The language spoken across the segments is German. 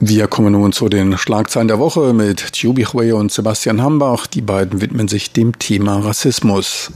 Wir kommen nun zu den Schlagzeilen der Woche mit Chiubi Hui und Sebastian Hambach. Die beiden widmen sich dem Thema Rassismus.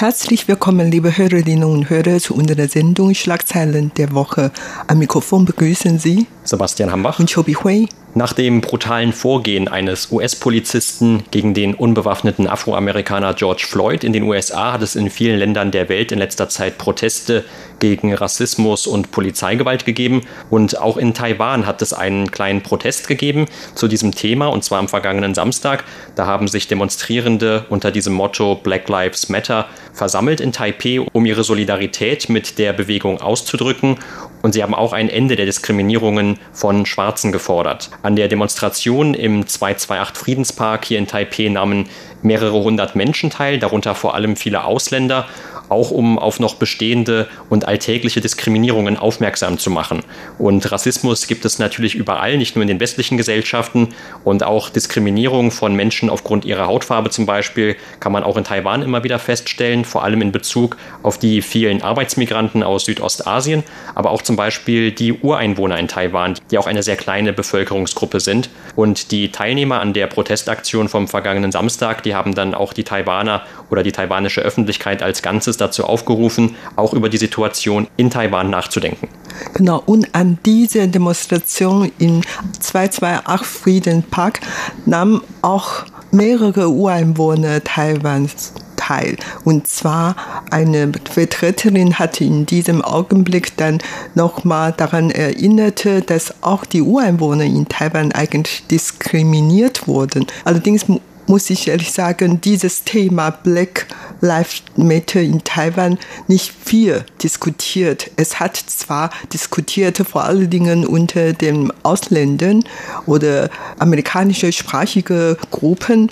Herzlich willkommen, liebe Hörerinnen und Hörer, zu unserer Sendung Schlagzeilen der Woche. Am Mikrofon begrüßen Sie Sebastian Hambach und Chobi Hui. Nach dem brutalen Vorgehen eines US-Polizisten gegen den unbewaffneten Afroamerikaner George Floyd in den USA hat es in vielen Ländern der Welt in letzter Zeit Proteste gegen Rassismus und Polizeigewalt gegeben. Und auch in Taiwan hat es einen kleinen Protest gegeben zu diesem Thema, und zwar am vergangenen Samstag. Da haben sich Demonstrierende unter diesem Motto Black Lives Matter versammelt in Taipei, um ihre Solidarität mit der Bewegung auszudrücken. Und sie haben auch ein Ende der Diskriminierungen von Schwarzen gefordert. An der Demonstration im 228 Friedenspark hier in Taipei nahmen mehrere hundert Menschen teil, darunter vor allem viele Ausländer auch um auf noch bestehende und alltägliche Diskriminierungen aufmerksam zu machen. Und Rassismus gibt es natürlich überall, nicht nur in den westlichen Gesellschaften. Und auch Diskriminierung von Menschen aufgrund ihrer Hautfarbe zum Beispiel kann man auch in Taiwan immer wieder feststellen, vor allem in Bezug auf die vielen Arbeitsmigranten aus Südostasien, aber auch zum Beispiel die Ureinwohner in Taiwan, die auch eine sehr kleine Bevölkerungsgruppe sind. Und die Teilnehmer an der Protestaktion vom vergangenen Samstag, die haben dann auch die Taiwaner oder die taiwanische Öffentlichkeit als Ganzes dazu aufgerufen, auch über die Situation in Taiwan nachzudenken. Genau, und an dieser Demonstration in 228 Freedom Park nahmen auch mehrere Ureinwohner Taiwans teil. Und zwar eine Vertreterin hatte in diesem Augenblick dann nochmal daran erinnert, dass auch die Ureinwohner in Taiwan eigentlich diskriminiert wurden. Allerdings muss ich ehrlich sagen, dieses Thema Black Lives Matter in Taiwan nicht viel diskutiert. Es hat zwar diskutiert, vor allen Dingen unter den Ausländern oder amerikanische sprachige Gruppen,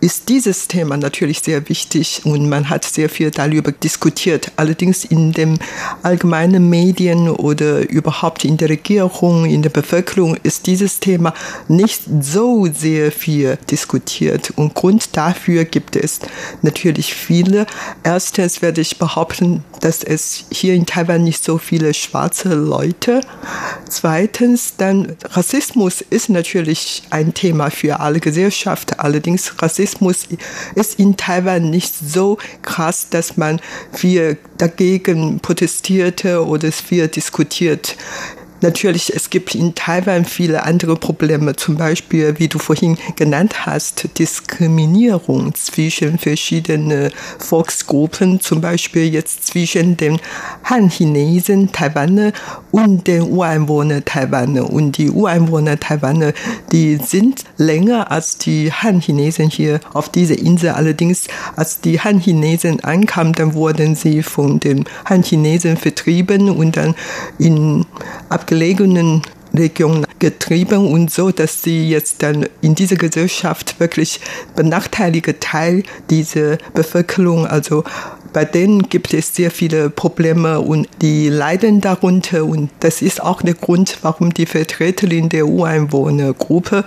ist dieses Thema natürlich sehr wichtig und man hat sehr viel darüber diskutiert. Allerdings in den allgemeinen Medien oder überhaupt in der Regierung, in der Bevölkerung ist dieses Thema nicht so sehr viel diskutiert. Und Grund dafür gibt es natürlich viele. Erstens werde ich behaupten, dass es hier in Taiwan nicht so viele schwarze Leute. Zweitens, dann Rassismus ist natürlich ein Thema für alle Gesellschaften. Allerdings Rassismus Rassismus ist in Taiwan nicht so krass, dass man viel dagegen protestierte oder viel diskutiert. Natürlich, es gibt in Taiwan viele andere Probleme, zum Beispiel, wie du vorhin genannt hast, Diskriminierung zwischen verschiedenen Volksgruppen, zum Beispiel jetzt zwischen den Han-Chinesen Taiwaner und den Ureinwohnern Taiwaner. Und die Ureinwohner Taiwaner, die sind länger als die Han-Chinesen hier auf dieser Insel. Allerdings, als die Han-Chinesen ankamen, dann wurden sie von den Han-Chinesen vertrieben und dann in abgelegenen Regionen getrieben und so, dass sie jetzt dann in dieser Gesellschaft wirklich benachteiligte Teil dieser Bevölkerung, also bei denen gibt es sehr viele Probleme und die leiden darunter. Und das ist auch der Grund, warum die Vertreterin der Ureinwohnergruppe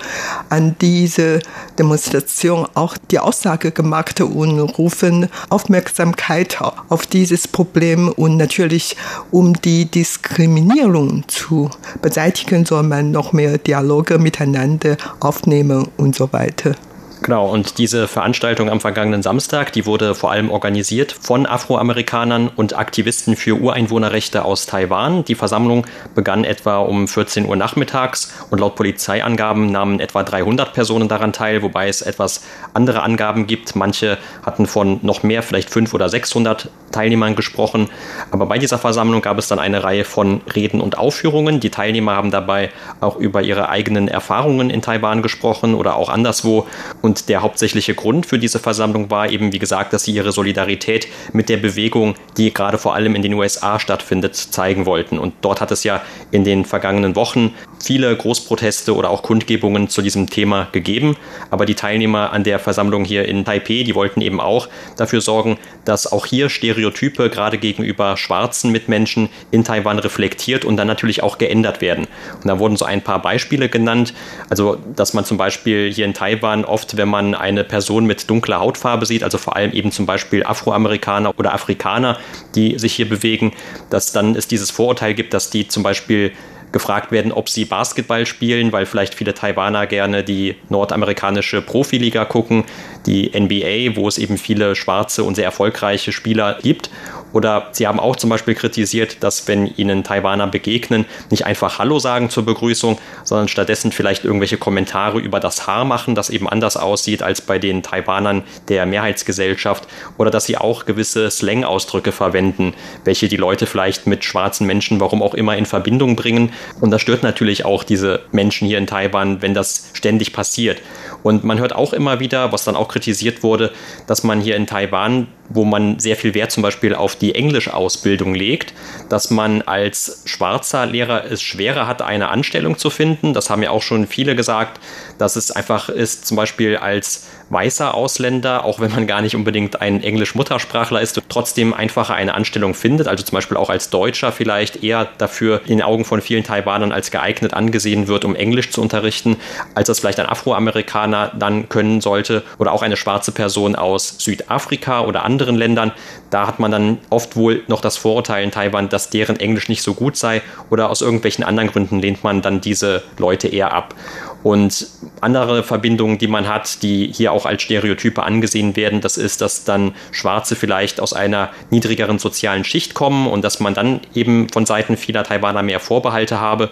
an diese Demonstration auch die Aussage gemacht und rufen Aufmerksamkeit auf dieses Problem und natürlich um die Diskriminierung zu beseitigen, soll man noch mehr Dialoge miteinander aufnehmen und so weiter. Genau, und diese Veranstaltung am vergangenen Samstag, die wurde vor allem organisiert von Afroamerikanern und Aktivisten für Ureinwohnerrechte aus Taiwan. Die Versammlung begann etwa um 14 Uhr nachmittags und laut Polizeiangaben nahmen etwa 300 Personen daran teil, wobei es etwas andere Angaben gibt. Manche hatten von noch mehr, vielleicht 500 oder 600 Teilnehmern gesprochen. Aber bei dieser Versammlung gab es dann eine Reihe von Reden und Aufführungen. Die Teilnehmer haben dabei auch über ihre eigenen Erfahrungen in Taiwan gesprochen oder auch anderswo. Und und der hauptsächliche Grund für diese Versammlung war eben, wie gesagt, dass sie ihre Solidarität mit der Bewegung, die gerade vor allem in den USA stattfindet, zeigen wollten. Und dort hat es ja in den vergangenen Wochen viele Großproteste oder auch Kundgebungen zu diesem Thema gegeben. Aber die Teilnehmer an der Versammlung hier in Taipei, die wollten eben auch dafür sorgen, dass auch hier Stereotype gerade gegenüber schwarzen Mitmenschen in Taiwan reflektiert und dann natürlich auch geändert werden. Und da wurden so ein paar Beispiele genannt. Also, dass man zum Beispiel hier in Taiwan oft, wenn man eine Person mit dunkler Hautfarbe sieht, also vor allem eben zum Beispiel Afroamerikaner oder Afrikaner, die sich hier bewegen, dass dann es dieses Vorurteil gibt, dass die zum Beispiel gefragt werden, ob sie Basketball spielen, weil vielleicht viele Taiwaner gerne die nordamerikanische Profiliga gucken, die NBA, wo es eben viele schwarze und sehr erfolgreiche Spieler gibt. Oder sie haben auch zum Beispiel kritisiert, dass wenn ihnen Taiwaner begegnen, nicht einfach Hallo sagen zur Begrüßung, sondern stattdessen vielleicht irgendwelche Kommentare über das Haar machen, das eben anders aussieht als bei den Taiwanern der Mehrheitsgesellschaft. Oder dass sie auch gewisse Slang-Ausdrücke verwenden, welche die Leute vielleicht mit schwarzen Menschen, warum auch immer, in Verbindung bringen. Und das stört natürlich auch diese Menschen hier in Taiwan, wenn das ständig passiert. Und man hört auch immer wieder, was dann auch kritisiert wurde, dass man hier in Taiwan, wo man sehr viel Wert zum Beispiel auf die Englischausbildung legt, dass man als schwarzer Lehrer es schwerer hat, eine Anstellung zu finden. Das haben ja auch schon viele gesagt, dass es einfach ist, zum Beispiel als weißer Ausländer, auch wenn man gar nicht unbedingt ein Englisch-Muttersprachler ist, trotzdem einfacher eine Anstellung findet. Also zum Beispiel auch als Deutscher vielleicht eher dafür in den Augen von vielen Taiwanern als geeignet angesehen wird, um Englisch zu unterrichten, als das vielleicht ein Afroamerikaner dann können sollte oder auch eine schwarze Person aus Südafrika oder anderen Ländern. Da hat man dann oft wohl noch das Vorurteil in Taiwan, dass deren Englisch nicht so gut sei oder aus irgendwelchen anderen Gründen lehnt man dann diese Leute eher ab. Und andere Verbindungen, die man hat, die hier auch als Stereotype angesehen werden, das ist, dass dann Schwarze vielleicht aus einer niedrigeren sozialen Schicht kommen und dass man dann eben von Seiten vieler Taiwaner mehr Vorbehalte habe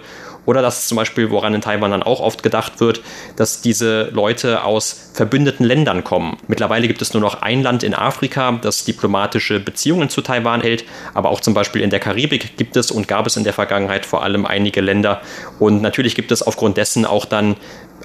oder dass zum Beispiel, woran in Taiwan dann auch oft gedacht wird, dass diese Leute aus verbündeten Ländern kommen. Mittlerweile gibt es nur noch ein Land in Afrika, das diplomatische Beziehungen zu Taiwan hält, aber auch zum Beispiel in der Karibik gibt es und gab es in der Vergangenheit vor allem einige Länder. Und natürlich gibt es aufgrund dessen auch dann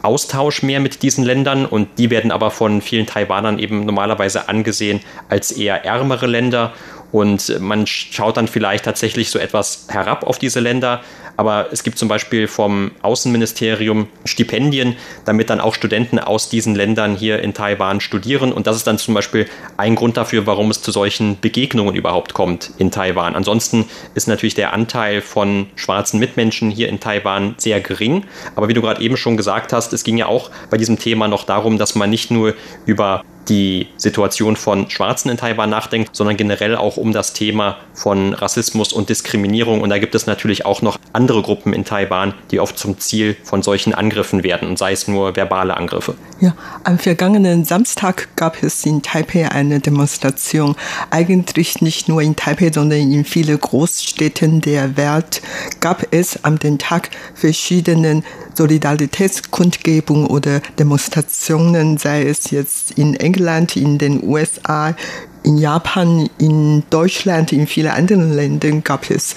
Austausch mehr mit diesen Ländern und die werden aber von vielen Taiwanern eben normalerweise angesehen als eher ärmere Länder und man schaut dann vielleicht tatsächlich so etwas herab auf diese Länder. Aber es gibt zum Beispiel vom Außenministerium Stipendien, damit dann auch Studenten aus diesen Ländern hier in Taiwan studieren. Und das ist dann zum Beispiel ein Grund dafür, warum es zu solchen Begegnungen überhaupt kommt in Taiwan. Ansonsten ist natürlich der Anteil von schwarzen Mitmenschen hier in Taiwan sehr gering. Aber wie du gerade eben schon gesagt hast, es ging ja auch bei diesem Thema noch darum, dass man nicht nur über die Situation von Schwarzen in Taiwan nachdenkt, sondern generell auch um das Thema von Rassismus und Diskriminierung. Und da gibt es natürlich auch noch andere Gruppen in Taiwan, die oft zum Ziel von solchen Angriffen werden, und sei es nur verbale Angriffe. Ja, am vergangenen Samstag gab es in Taipei eine Demonstration. Eigentlich nicht nur in Taipei, sondern in vielen Großstädten der Welt gab es am den Tag verschiedene Solidaritätskundgebungen oder Demonstrationen, sei es jetzt in England, in den USA, in Japan, in Deutschland, in vielen anderen Ländern gab es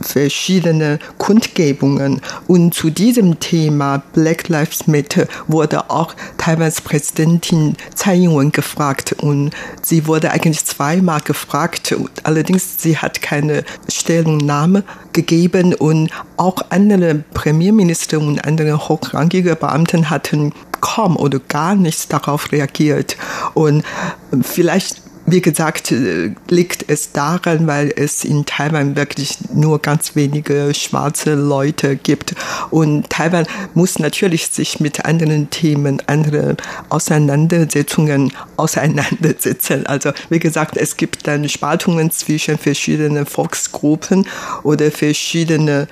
verschiedene Kundgebungen. Und zu diesem Thema Black Lives Matter wurde auch Taiwans Präsidentin Tsai Ing-wen gefragt. Und sie wurde eigentlich zweimal gefragt. Allerdings, sie hat keine Stellungnahme gegeben. Und auch andere Premierminister und andere hochrangige Beamten hatten kaum oder gar nichts darauf reagiert. Und vielleicht wie gesagt, liegt es daran, weil es in Taiwan wirklich nur ganz wenige schwarze Leute gibt. Und Taiwan muss natürlich sich mit anderen Themen, andere Auseinandersetzungen auseinandersetzen. Also, wie gesagt, es gibt dann Spaltungen zwischen verschiedenen Volksgruppen oder verschiedene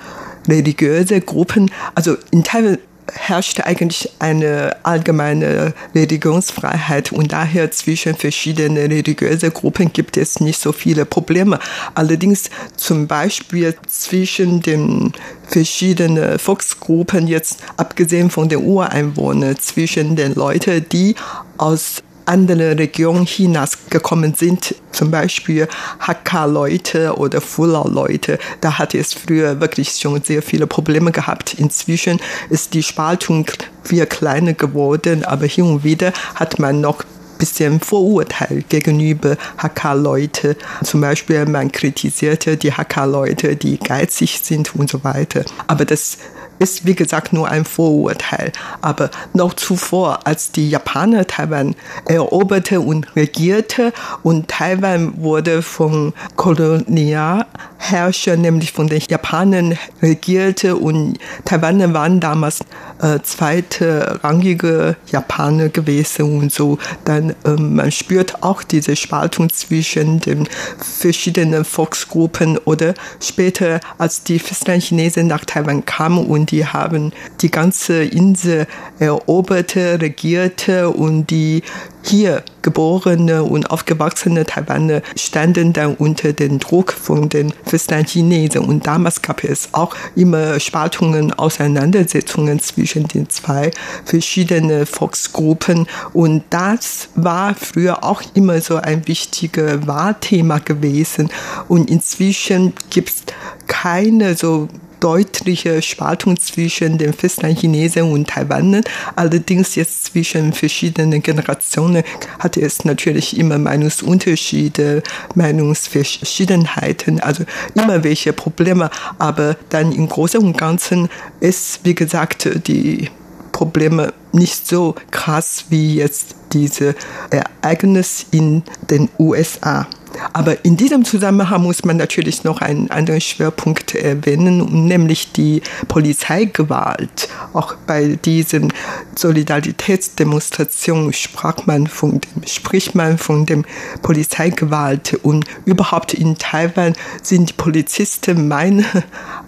religiöse Gruppen. Also in Taiwan herrscht eigentlich eine allgemeine Religionsfreiheit und daher zwischen verschiedenen religiösen Gruppen gibt es nicht so viele Probleme. Allerdings zum Beispiel zwischen den verschiedenen Volksgruppen, jetzt abgesehen von den Ureinwohnern, zwischen den Leuten, die aus andere Regionen Chinas gekommen sind, zum Beispiel Hakka-Leute oder Fulau-Leute, da hat es früher wirklich schon sehr viele Probleme gehabt. Inzwischen ist die Spaltung viel kleiner geworden, aber hin und wieder hat man noch bisschen Vorurteil gegenüber Hakka-Leute. Zum Beispiel man kritisierte die Hakka-Leute, die geizig sind und so weiter. Aber das ist wie gesagt nur ein Vorurteil. Aber noch zuvor, als die Japaner Taiwan eroberte und regierte und Taiwan wurde von Kolonialherrschern, nämlich von den Japanern regierte und Taiwaner waren damals äh, zweite rangige Japaner gewesen und so. Dann äh, man spürt auch diese Spaltung zwischen den verschiedenen Volksgruppen oder später, als die Festlandchinesen nach Taiwan kamen und die haben die ganze Insel eroberte, regierte und die hier geborene und aufgewachsene Taiwaner standen dann unter dem Druck von den Festlandchinesen. Und damals gab es auch immer Spaltungen, Auseinandersetzungen zwischen den zwei verschiedenen Volksgruppen. Und das war früher auch immer so ein wichtiges Wahlthema gewesen. Und inzwischen gibt es keine so deutliche Spaltung zwischen den Festlandchinesen und Taiwanern. Allerdings jetzt zwischen verschiedenen Generationen hatte es natürlich immer Meinungsunterschiede, Meinungsverschiedenheiten, also immer welche Probleme. Aber dann im Großen und Ganzen ist, wie gesagt, die Probleme nicht so krass wie jetzt diese Ereignis in den USA. Aber in diesem Zusammenhang muss man natürlich noch einen anderen Schwerpunkt erwähnen, nämlich die Polizeigewalt. Auch bei diesen Solidaritätsdemonstrationen sprach man von dem, spricht man von dem Polizeigewalt. Und überhaupt in Taiwan sind die Polizisten meiner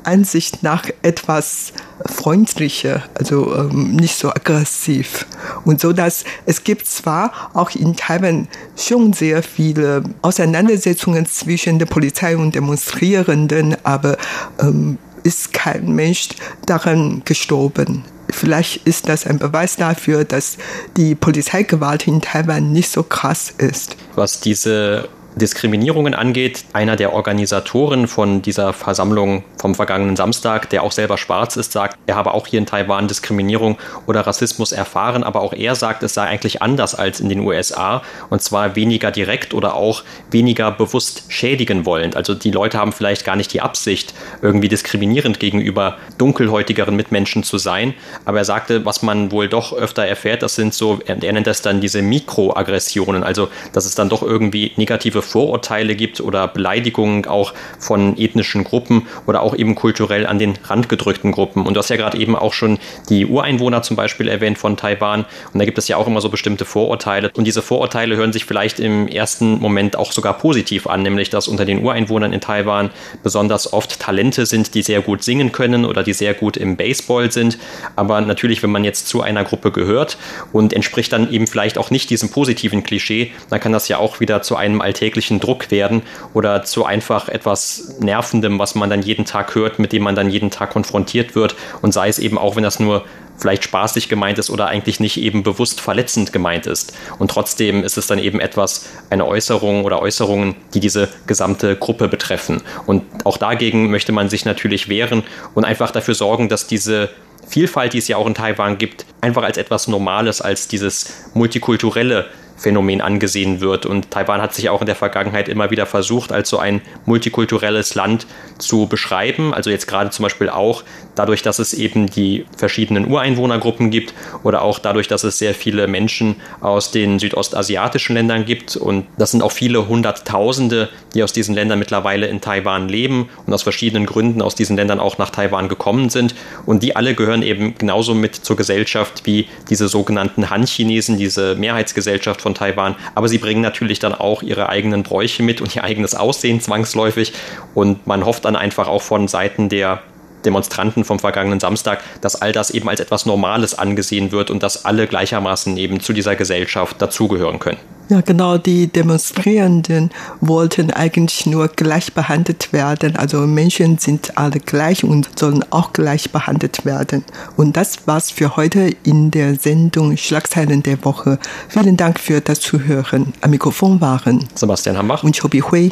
Ansicht nach etwas freundlicher, also ähm, nicht so aggressiv. Und so dass es gibt zwar auch in Taiwan schon sehr viele Auseinandersetzungen zwischen der Polizei und Demonstrierenden, aber ähm, ist kein Mensch daran gestorben. Vielleicht ist das ein Beweis dafür, dass die Polizeigewalt in Taiwan nicht so krass ist. Was diese Diskriminierungen angeht. Einer der Organisatoren von dieser Versammlung vom vergangenen Samstag, der auch selber schwarz ist, sagt, er habe auch hier in Taiwan Diskriminierung oder Rassismus erfahren, aber auch er sagt, es sei eigentlich anders als in den USA und zwar weniger direkt oder auch weniger bewusst schädigen wollend. Also die Leute haben vielleicht gar nicht die Absicht, irgendwie diskriminierend gegenüber dunkelhäutigeren Mitmenschen zu sein, aber er sagte, was man wohl doch öfter erfährt, das sind so, er nennt das dann diese Mikroaggressionen, also dass es dann doch irgendwie negative Vorurteile gibt oder Beleidigungen auch von ethnischen Gruppen oder auch eben kulturell an den randgedrückten Gruppen. Und du hast ja gerade eben auch schon die Ureinwohner zum Beispiel erwähnt von Taiwan. Und da gibt es ja auch immer so bestimmte Vorurteile. Und diese Vorurteile hören sich vielleicht im ersten Moment auch sogar positiv an, nämlich dass unter den Ureinwohnern in Taiwan besonders oft Talente sind, die sehr gut singen können oder die sehr gut im Baseball sind. Aber natürlich, wenn man jetzt zu einer Gruppe gehört und entspricht dann eben vielleicht auch nicht diesem positiven Klischee, dann kann das ja auch wieder zu einem alltäglichen täglichen Druck werden oder zu einfach etwas Nervendem, was man dann jeden Tag hört, mit dem man dann jeden Tag konfrontiert wird und sei es eben auch, wenn das nur vielleicht spaßig gemeint ist oder eigentlich nicht eben bewusst verletzend gemeint ist. Und trotzdem ist es dann eben etwas, eine Äußerung oder Äußerungen, die diese gesamte Gruppe betreffen. Und auch dagegen möchte man sich natürlich wehren und einfach dafür sorgen, dass diese Vielfalt, die es ja auch in Taiwan gibt, einfach als etwas Normales, als dieses multikulturelle Phänomen angesehen wird. Und Taiwan hat sich auch in der Vergangenheit immer wieder versucht, als so ein multikulturelles Land zu beschreiben. Also jetzt gerade zum Beispiel auch dadurch, dass es eben die verschiedenen Ureinwohnergruppen gibt oder auch dadurch, dass es sehr viele Menschen aus den südostasiatischen Ländern gibt. Und das sind auch viele Hunderttausende, die aus diesen Ländern mittlerweile in Taiwan leben und aus verschiedenen Gründen aus diesen Ländern auch nach Taiwan gekommen sind. Und die alle gehören eben genauso mit zur Gesellschaft wie diese sogenannten Han-Chinesen, diese Mehrheitsgesellschaft von Taiwan. Aber sie bringen natürlich dann auch ihre eigenen Bräuche mit und ihr eigenes Aussehen zwangsläufig. Und man hofft dann einfach auch von Seiten der Demonstranten vom vergangenen Samstag, dass all das eben als etwas Normales angesehen wird und dass alle gleichermaßen eben zu dieser Gesellschaft dazugehören können. Ja, genau, die Demonstrierenden wollten eigentlich nur gleich behandelt werden. Also Menschen sind alle gleich und sollen auch gleich behandelt werden. Und das war's für heute in der Sendung Schlagzeilen der Woche. Vielen Dank für das Zuhören. Am Mikrofon waren Sebastian Hambach und Chobi Hui.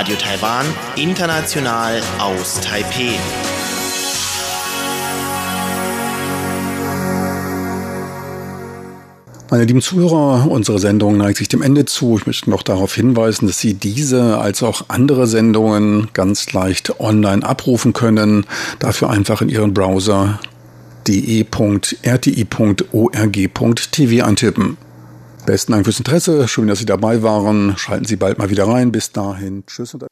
Radio Taiwan, international aus Taipeh. Meine lieben Zuhörer, unsere Sendung neigt sich dem Ende zu. Ich möchte noch darauf hinweisen, dass Sie diese als auch andere Sendungen ganz leicht online abrufen können. Dafür einfach in Ihren Browser de.rti.org.tv eintippen. Besten Dank fürs Interesse. Schön, dass Sie dabei waren. Schalten Sie bald mal wieder rein. Bis dahin. Tschüss und